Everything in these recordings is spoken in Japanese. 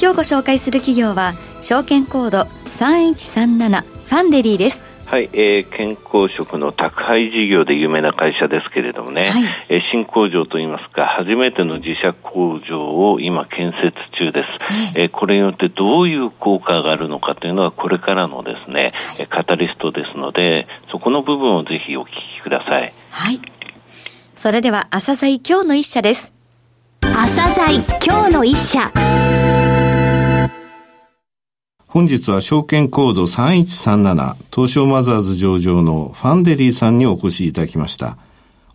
今日ご紹介する企業は証券コード3137ファンデリーですはい、えー、健康食の宅配事業で有名な会社ですけれどもね、はい、えー、新工場といいますか、初めての自社工場を今建設中です。えー、これによってどういう効果があるのかというのはこれからのですね、えカタリストですので、そこの部分をぜひお聞きください。はい。それでは、朝鮮今日の一社です。朝鮮今日の一社。本日は証券コード3137東証マザーズ上場のファンデリーさんにお越しいただきました。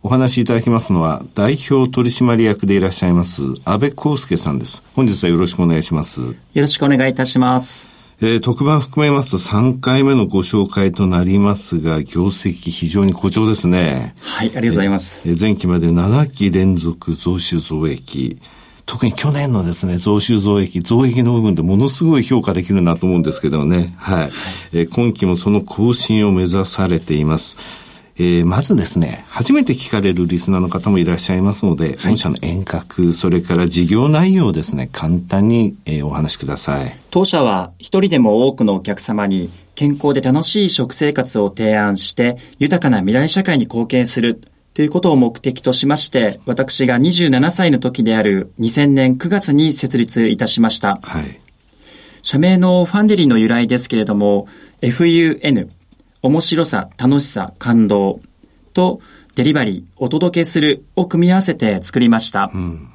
お話しいただきますのは代表取締役でいらっしゃいます安倍康介さんです。本日はよろしくお願いします。よろしくお願いいたします。えー、特番含めますと3回目のご紹介となりますが、業績非常に好調ですね。はい、ありがとうございます。えー、前期まで7期連続増収増益。特に去年のですね、増収増益、増益の部分でものすごい評価できるなと思うんですけどね。はい。はい、えー、今期もその更新を目指されています。えー、まずですね、初めて聞かれるリスナーの方もいらっしゃいますので、はい、御社の遠隔、それから事業内容をですね、簡単に、えー、お話しください。当社は一人でも多くのお客様に健康で楽しい食生活を提案して、豊かな未来社会に貢献するということを目的としまして、私が27歳の時である2000年9月に設立いたしました。はい。社名のファンデリーの由来ですけれども、FUN、面白さ、楽しさ、感動とデリバリー、お届けするを組み合わせて作りました。うん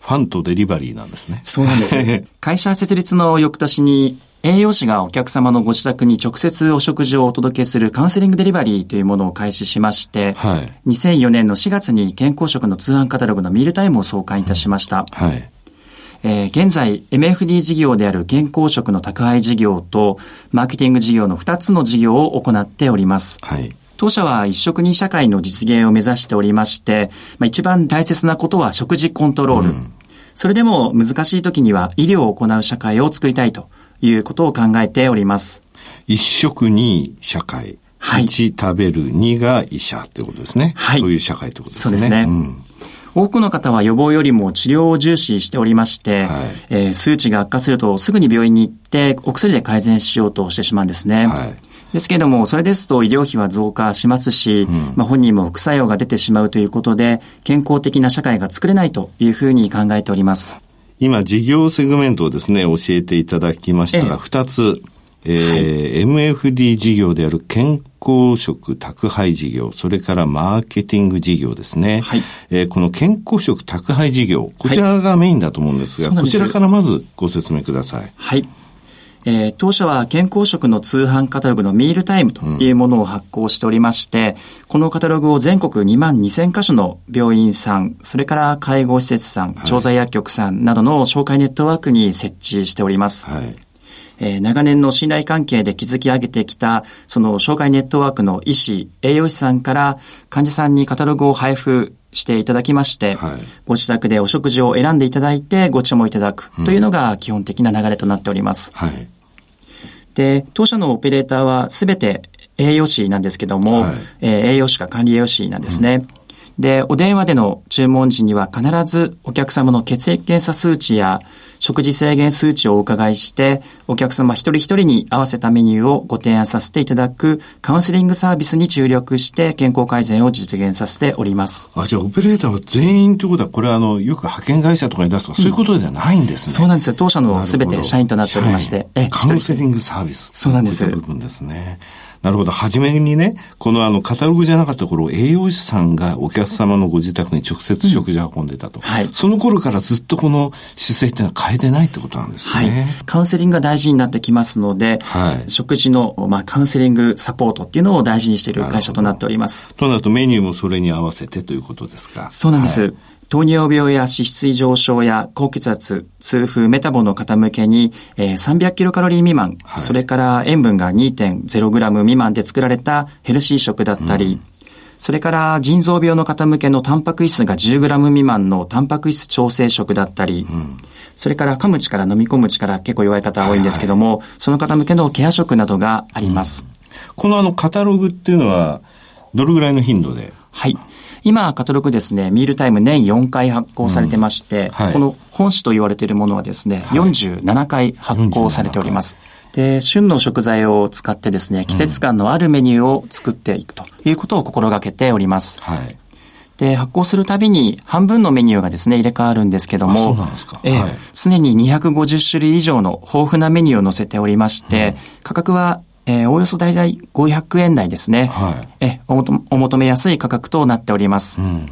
ファンとデリバリーなんですね。そうなんです。会社設立の翌年に栄養士がお客様のご自宅に直接お食事をお届けするカウンセリングデリバリーというものを開始しまして、はい、2004年の4月に健康食の通販カタログのミールタイムを創刊いたしました。はい、えー、現在、MFD 事業である健康食の宅配事業と、マーケティング事業の2つの事業を行っております。はい当社は一食二社会の実現を目指しておりまして、まあ、一番大切なことは食事コントロール。うん、それでも難しい時には医療を行う社会を作りたいということを考えております。一食に社会。はい。一食べる、二が医者ってことですね。はい。そういう社会ってことですね。そうですね。うん、多くの方は予防よりも治療を重視しておりまして、はい、えー、数値が悪化するとすぐに病院に行ってお薬で改善しようとしてしまうんですね。はい。ですけれども、それですと医療費は増加しますし、うん、まあ本人も副作用が出てしまうということで、健康的な社会が作れないというふうに考えております。今、事業セグメントをですね、教えていただきましたが、二、つ、えー、はい、MFD 事業である健康食宅配事業、それからマーケティング事業ですね。はい、えー、この健康食宅配事業、こちらがメインだと思うんですが、はい、こちらからまずご説明ください。はい。えー、当社は健康食の通販カタログのミールタイムというものを発行しておりまして、うん、このカタログを全国2万2000カ所の病院さん、それから介護施設さん、調剤薬局さんなどの紹介ネットワークに設置しております。はいえー、長年の信頼関係で築き上げてきた、その紹介ネットワークの医師、栄養士さんから患者さんにカタログを配布していただきまして、はい、ご自宅でお食事を選んでいただいてご注文いただくというのが基本的な流れとなっております。はい。で、当社のオペレーターはすべて栄養士なんですけども、はい、えー、栄養士か管理栄養士なんですね。うん。で、お電話での注文時には必ずお客様の血液検査数値や食事制限数値をお伺いして、お客様一人一人に合わせたメニューをご提案させていただくカウンセリングサービスに注力して健康改善を実現させております。あ、じゃあオペレーターは全員ということは、これはあの、よく派遣会社とかに出すとか、そういうことではないんですね。そうなんですよ。当社のすべて社員となっておりまして。カウンセリングサービス。そうなんです。部分ですね。なるほど。初めにね、このあの、カタログじゃなかった頃、栄養士さんがお客様のご自宅に直接食事を運んでたと。はい。その頃からずっとこの姿勢っていうのは変えてないってことなんですね。はい。カウンセリングが大事になってきますので、はい。食事の、まあ、カウンセリングサポートっていうのを大事にしている会社となっております。となるとメニューもそれに合わせてということですか。そうなんです。はい糖尿病や脂質異常症や高血圧、痛風、メタボの方向けに、えー、300キロカロリー未満、はい、それから塩分が2.0グラム未満で作られたヘルシー食だったり、うん、それから腎臓病の方向けのタンパク質が10グラム未満のタンパク質調整食だったり、うん。それから噛む力、飲み込む力結構弱い方多いんですけども、はいはい、その方向けのケア食などがあります。うん、このあのカタログっていうのは、どれぐらいの頻度で？はい。今、カタログですね、ミールタイム年4回発行されてまして、うんはい、この本誌と言われているものはですね、はい、47回発行されております。で、旬の食材を使ってですね、季節感のあるメニューを作っていくということを心がけております。はい。で、発行するたびに半分のメニューがですね、入れ替わるんですけども、ええ、常に250種類以上の豊富なメニューを載せておりまして、うん、価格はえー、およそ大体500円台ですね。はい、えお求めやすい価格となっております。うん、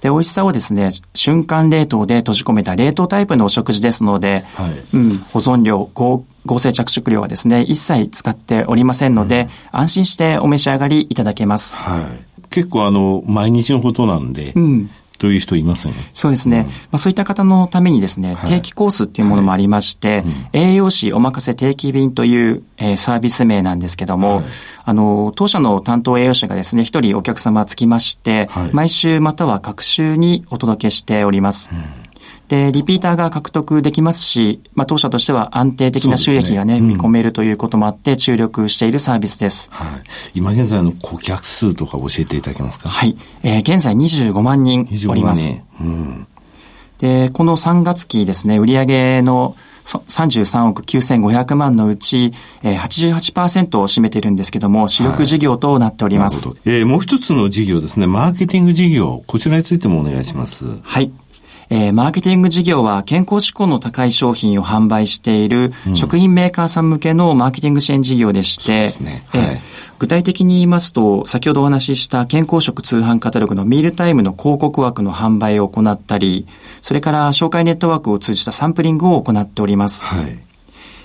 で、美味しさをですね、瞬間冷凍で閉じ込めた冷凍タイプのお食事ですので、はい、うん、保存料、合合成着色料はですね、一切使っておりませんので、うん、安心してお召し上がりいただけます。はい、結構あの、毎日のことなんで、うん、という人いますよね。そうですね。うん、まあ、そういった方のためにですね、定期コースっていうものもありまして、はいうん、栄養士お任せ定期便という、えー、サービス名なんですけども、はい、あの、当社の担当栄養士がですね、一人お客様つきまして、はい、毎週または各週にお届けしております。うんで、リピーターが獲得できますし、まあ、当社としては安定的な収益がね、ねうん、見込めるということもあって、注力しているサービスです。はい。今現在の顧客数とか教えていただけますか？はい。えー、現在25万人おります。うん。で、この3月期ですね、売上の33億9500万のうち、えー、88%を占めているんですけども、主力事業となっております。はい、えー、もう一つの事業ですね、マーケティング事業、こちらについてもお願いします。はい。えー、マーケティング事業は健康志向の高い商品を販売している食品メーカーさん向けのマーケティング支援事業でして、ねはい、えー、具体的に言いますと、先ほどお話しした健康食通販カタログのミールタイムの広告枠の販売を行ったり、それから紹介ネットワークを通じたサンプリングを行っております。はい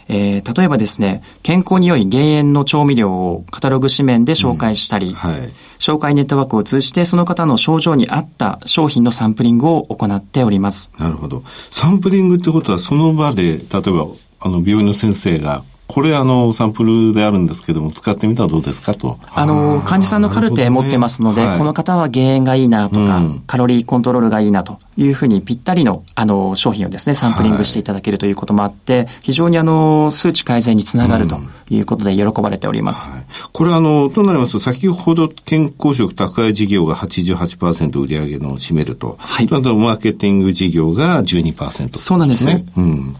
えー、例えばですね、健康に良い減塩の調味料をカタログ紙面で紹介したり、うんはい、紹介ネットワークを通じてその方の症状に合った商品のサンプリングを行っております。なるほど。サンプリングってことはその場で、例えば、あの、病院の先生がこれあの、サンプルであるんですけども、使ってみたらどうですかと。あの、患者さんのカルテ持ってますので、ねはい、この方は減塩がいいなとか、うん、カロリーコントロールがいいなというふうにぴったりの、あの、商品をですね、サンプリングしていただけるということもあって、はい、非常にあの、数値改善につながるということで喜ばれております。うんはい、これあの、となりますと、先ほど健康食宅配事業が88%売上の占めると。はい。あと、マーケティング事業が12%、ね、そうなんです。ね。うん。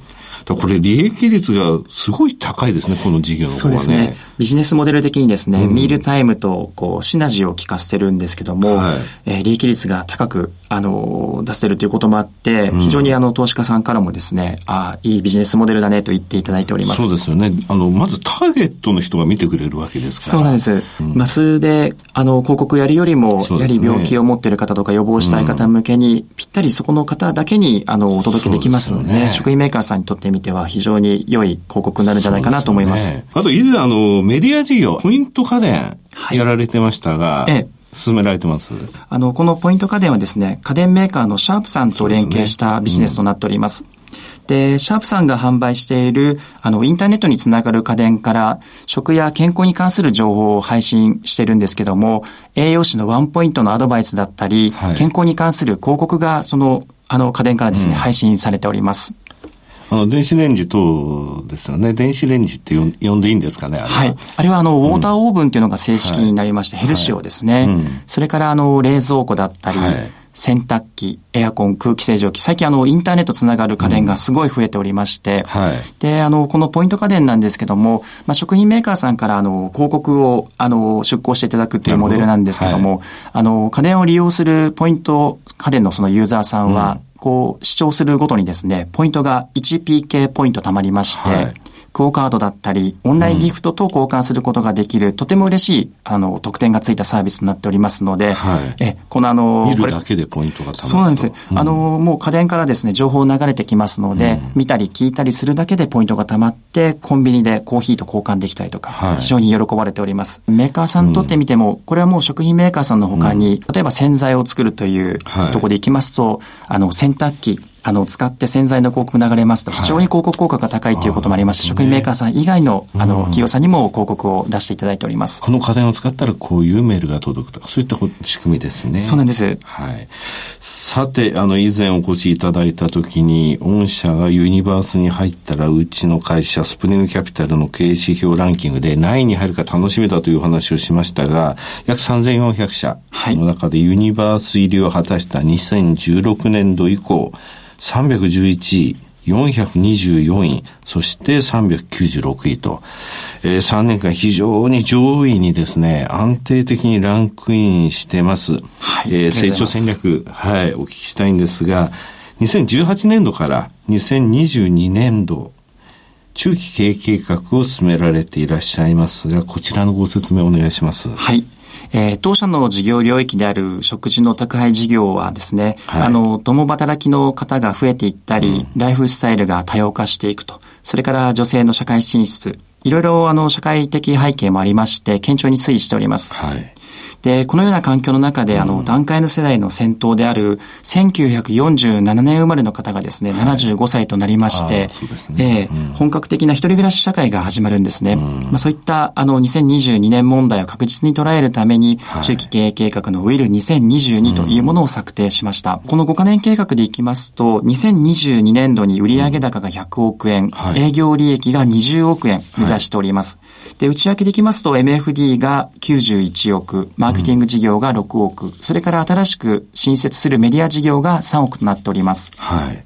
これ利益率がすごい高いですね、この事業の方はね。そうですね。ビジネスモデル的にですね、うん、ミールタイムとこうシナジーを効かせてるんですけども、はい、えー、利益率が高くあの出せるということもあって、非常にあの投資家さんからもですね、ああ、いいビジネスモデルだねと言っていただいております。そうですよね。あの、まずターゲットの人が見てくれるわけですから。そうなんです。うん、マスで、あの、広告やるよりも、ね、やはり病気を持っている方とか予防したい方向けに、ぴったりそこの方だけに、あの、お届けできますので、ね、食品メーカーさんにとってみては非常に良い広告になるんじゃないかなと思います。すね、あと、以前あの、メディア事業、ポイント家電、やられてましたが、はい、ええ。進められてます？あの、このポイント家電はですね、家電メーカーのシャープさんと連携したビジネスとなっております。で、シャープさんが販売している、あの、インターネットにつながる家電から、食や健康に関する情報を配信してるんですけども、栄養士のワンポイントのアドバイスだったり、はい、健康に関する広告が、その、あの、家電からですね、うん、配信されております。あの、電子レンジ等ですよね。電子レンジって呼んでいいんですかね？あは。い。あれは、あの、ウォーターオーブンっていうのが正式になりまして、うん、ヘルシオですね。それから、あの、冷蔵庫だったり、はい。洗濯機、エアコン、空気清浄機、最近あの、インターネットつながる家電がすごい増えておりまして、うんはい、で、あの、このポイント家電なんですけども、まあ、食品メーカーさんからあの、広告を、あの、出稿していただくというモデルなんですけども、はい、あの、家電を利用するポイント家電のそのユーザーさんは、うんこう、視聴するごとにですね、ポイントが 1PK ポイント貯まりまして、クオカードだったり、オンラインギフトと交換することができる、うん、とても嬉しい、あの、特典がついたサービスになっておりますので、はい、え、このあの、見るだけでポイントがそうなんです。うん、あの、もう家電からですね、情報流れてきますので、うん、見たり聞いたりするだけでポイントが貯まって、コンビニでコーヒーと交換できたりとか、はい、非常に喜ばれております。メーカーさんにとってみても、これはもう食品メーカーさんの他に、例えば洗剤を作るというところでいきますと、はい、あの、洗濯機、あの、使って洗剤の広告流れますと、非常に広告効果が高いということもありまして、食品メーカーさん以外の、あの、企業さんにも広告を出していただいております。この家電を使ったらこういうメールが届くとか、そういった仕組みですね。そうなんです。はい。さて、あの、以前お越しいただいたときに、御社がユニバースに入ったら、うちの会社、スプリングキャピタルの経営指標ランキングで何位に入るか楽しみだというお話をしましたが、約3400社の中でユニバース入りを果たした2016年度以降、311位、424位、そして396位と、えー、3年間非常に上位にですね、安定的にランクインしてます。はい、えー、成長戦略、はい、お聞きしたいんですが、2018年度から2022年度、中期経営計画を進められていらっしゃいますが、こちらのご説明お願いします。はい。えー、当社の事業領域である食事の宅配事業はですね、はい、あの、共働きの方が増えていったり、うん、ライフスタイルが多様化していくと。それから女性の社会進出。いろいろあの社会的背景もありまして、堅調に推移しております。はい。で、このような環境の中で、あの、段階の世代の先頭である、1947年生まれの方がですね、はい、75歳となりまして、ね、えーうん、本格的な一人暮らし社会が始まるんですね。うん、まあ、そういった、あの、2022年問題を確実に捉えるために、はい、中期経営計画のウィル2022というものを策定しました。うん、この5カ年計画でいきますと、2022年度に売上高が100億円、はい、営業利益が20億円目指しております。で、内訳でいきますと、MFD が91億、マーケティング事業が6億、うん、それから新しく新設するメディア事業が3億となっております。はい。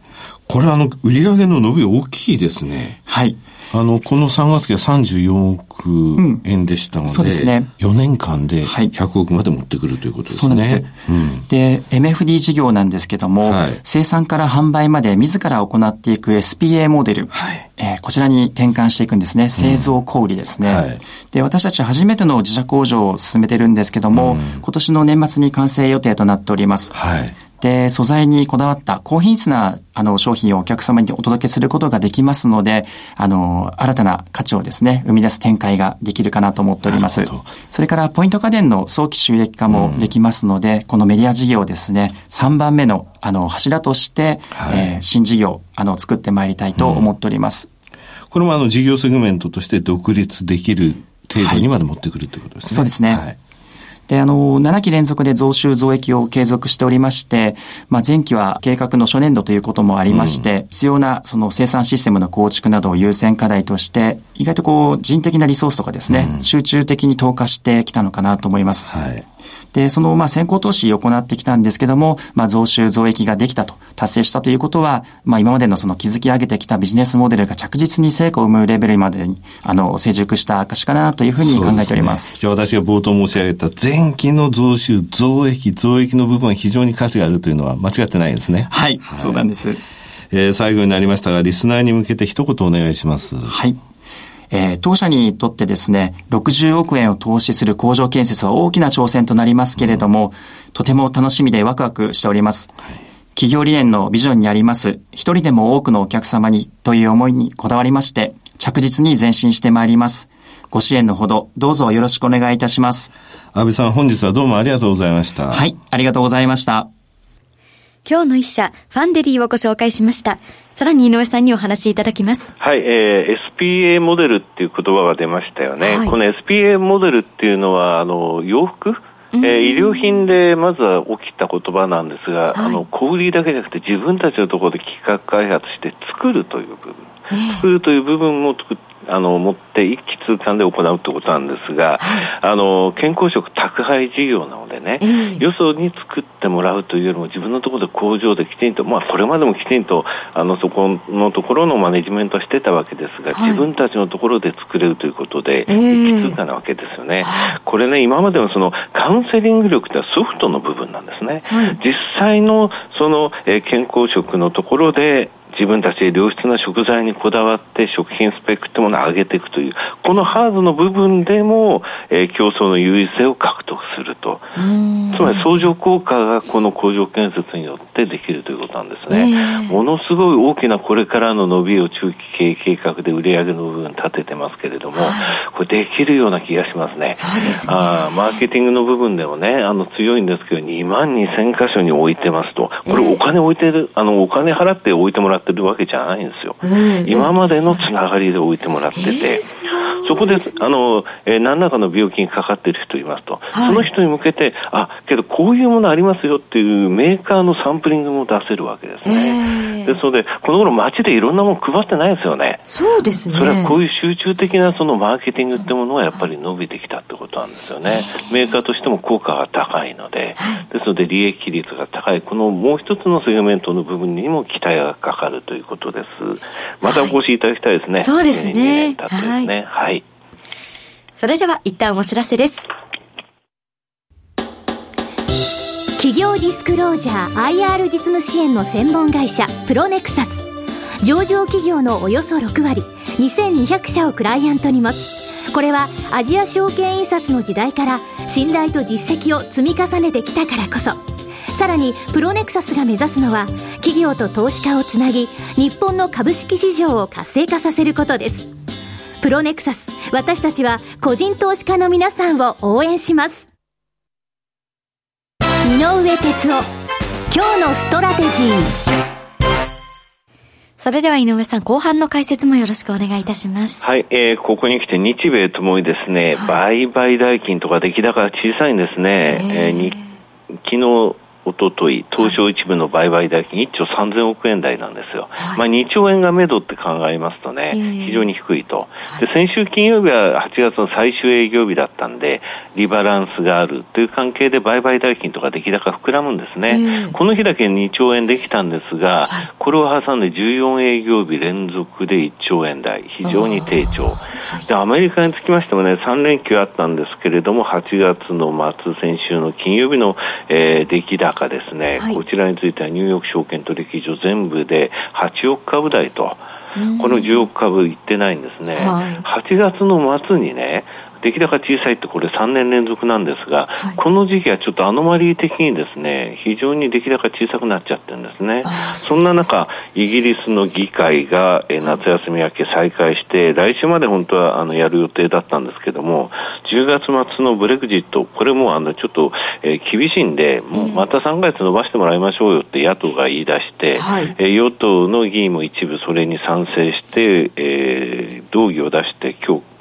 これあの、売上の伸び大きいですね。はい。あの、この3月期は34億円でしたので、うん、そうですね。4年間で100億まで持ってくるということですね。はい、そうです。うん、で、MFD 事業なんですけども、はい、生産から販売まで自ら行っていく SPA モデル、はい、えー、こちらに転換していくんですね。製造小売ですね、うんはい、で、私たち初めての自社工場を進めてるんですけども、うん、今年の年末に完成予定となっております。はいで、素材にこだわった高品質なあの商品をお客様にお届けすることができますので、あの、新たな価値をですね、生み出す展開ができるかなと思っております。それからポイント家電の早期収益化もできますので、うん、このメディア事業ですね、3番目のあの柱として、はい、えー、新事業、あの、作ってまいりたいと思っております。うん、これもあの事業セグメントとして独立できる程度にまで持ってくるということですね。はい、そうですね。はいで、あの、7期連続で増収増益を継続しておりまして、まあ、前期は計画の初年度ということもありまして、うん、必要なその生産システムの構築などを優先課題として、意外とこう、人的なリソースとかですね、うん、集中的に投下してきたのかなと思います。はい。で、その、まあ、先行投資を行ってきたんですけども、まあ、増収増益ができたと、達成したということは、まあ、今までのその築き上げてきたビジネスモデルが着実に成果を生むレベルまでに、あの、成熟した証かなというふうに考えております。すね、じゃあ私が冒頭申し上げた前期の増収、増益、増益の部分は非常に価値があるというのは間違ってないですね。はい、はい、そうなんです。えー、最後になりましたが、リスナーに向けて一言お願いします。はい。えー、当社にとってですね、60億円を投資する工場建設は大きな挑戦となりますけれども、とても楽しみでワクワクしております。企業理念のビジョンにあります、一人でも多くのお客様にという思いにこだわりまして、着実に前進してまいります。ご支援のほど、どうぞよろしくお願いいたします。安倍さん、本日はどうもありがとうございました。はい、ありがとうございました。今日の一社、ファンデリーをご紹介しました。さらに井上さんにお話しいただきます。はい、えー、SPA モデルっていう言葉が出ましたよね。はい、この SPA モデルっていうのは、あの、洋服？えー、医療品でまずは起きた言葉なんですが、はい、あの小売りだけじゃなくて自分たちのところで企画開発して作るという部分、えー、作るという部分も作っあの持って一気通貫で行うということなんですが、はい、あの健康食宅配事業なのでね、えー、よそに作ってもらうというよりも自分のところで工場できちんと、まあ、これまでもきちんとあのそこのところのマネジメントしてたわけですが、はい、自分たちのところで作れるということで、えー、一気通貫なわけですよね。これね、今までのそのカウンセリング力ってソフトの部分なんですね。はい、実際のその、えー、健康食のところで自分たちで良質な食材にこだわって食品スペックってものを上げていくという、このハードの部分でも、えー、競争の優位性を獲得すると。つまり相乗効果がこの工場建設によってできるということなんですね。えー、ものすごい大きなこれからの伸びを中期経営計画で売上の部分立ててますけれども、はい、これできるような気がしますね。そうですね。あマーケティングの部分でもね、あの強いんですけど、2万2000箇所に置いてますと、これお金置いてる、あの、お金払って置いてもらってるわけじゃないんですよ。今までのつながりで置いてもらってて、そこで、あの、えー、何らかの病気にかかっている人いますと、はい、その人に向けて、あ、けどこういうものありますよっていうメーカーのサンプリングも出せるわけですね。ですので、この頃街でいろんなもの配ってないですよね。そうですね。それはこういう集中的なそのマーケティングってものはやっぱり伸びてきたってことなんですよね。メーカーとしても効果が高いので、ですので利益率が高い、このもう一つのセグメントの部分にも期待がかかるということです。またお越しいただきたいですね。はい、そうですね。2年経ってですね。はい、はいそれでは一旦お知らせです。企業ディスクロージャー IR 実務支援の専門会社プロネクサス上場企業のおよそ6割2200社をクライアントに持つこれはアジア証券印刷の時代から信頼と実績を積み重ねてきたからこそさらにプロネクサスが目指すのは企業と投資家をつなぎ日本の株式市場を活性化させることです。プロネクサス私たちは個人投資家の皆さんを応援します。井上哲夫今日のストラテジー。それでは井上さん、後半の解説もよろしくお願いいたします。はい、えー、ここに来て日米ともにですね、はい、売買代金とか出来高が小さいんですね。えー、に昨日おととい、東証一部の売買代金1兆3000億円台なんですよ。はい、まあ2兆円が目処って考えますとね、非常に低いと。で、先週金曜日は8月の最終営業日だったんで、リバランスがあるという関係で売買代金とか出来高膨らむんですね。この日だけ2兆円できたんですが、これを挟んで14営業日連続で1兆円台、非常に低調。で、アメリカにつきましてもね、3連休あったんですけれども、8月の末、先週の金曜日の、えー、出来高高ですね、はい、こちらについてはニューヨーク証券取引所全部で8億株台と、この10億株いってないんですね、はい、8月の末にね、出来高小さいってこれ3年連続なんですが、はい、この時期はちょっとアノマリー的にですね、非常に出来高小さくなっちゃってるんですね。そんな中、イギリスの議会が、え夏休み明け再開して、来週まで本当はあのやる予定だったんですけども、10月末のブレグジット、これもあのちょっと、えー、厳しいんで、もうまた3ヶ月伸ばしてもらいましょうよって野党が言い出して、はい、えー、与党の議員も一部それに賛成して、えー、動議を出して今日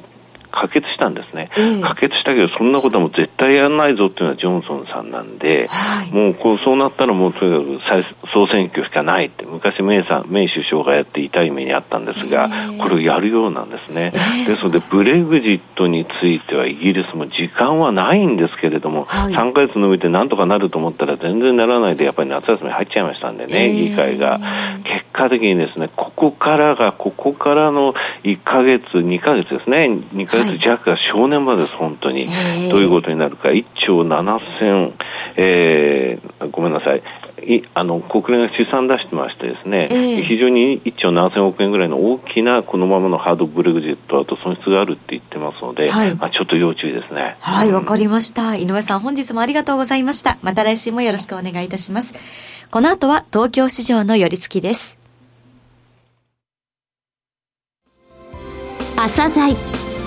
可決したんですね、えー、可決したけど、そんなことはもう絶対やらないぞっていうのはジョンソンさんなんで、はい、もうこうそうなったらもうとにかく総選挙しかないって、昔メイさん、メイ首相がやって痛い目にあったんですが、えー、これをやるようなんですね。えー、ですので、ブレグジットについてはイギリスも時間はないんですけれども、はい、3ヶ月伸びてなんとかなると思ったら全然ならないで、やっぱり夏休み入っちゃいましたんでね、議会が。結果的にですね、ここからが、ここからの1ヶ月、2ヶ月ですね、2ヶ月月弱が正念場です、本当に。どういうことになるか、1兆7000、えー、ごめんなさい。いあの国連が試算出してましてですね、えー、非常に1兆7000億円ぐらいの大きなこのままのハードブレグジットだと損失があるって言ってますので、はい、まあ、ちょっと要注意ですね。はい、わ、かりました。井上さん、本日もありがとうございました。また来週もよろしくお願いいたします。この後は東京市場の寄り付きです。朝鮮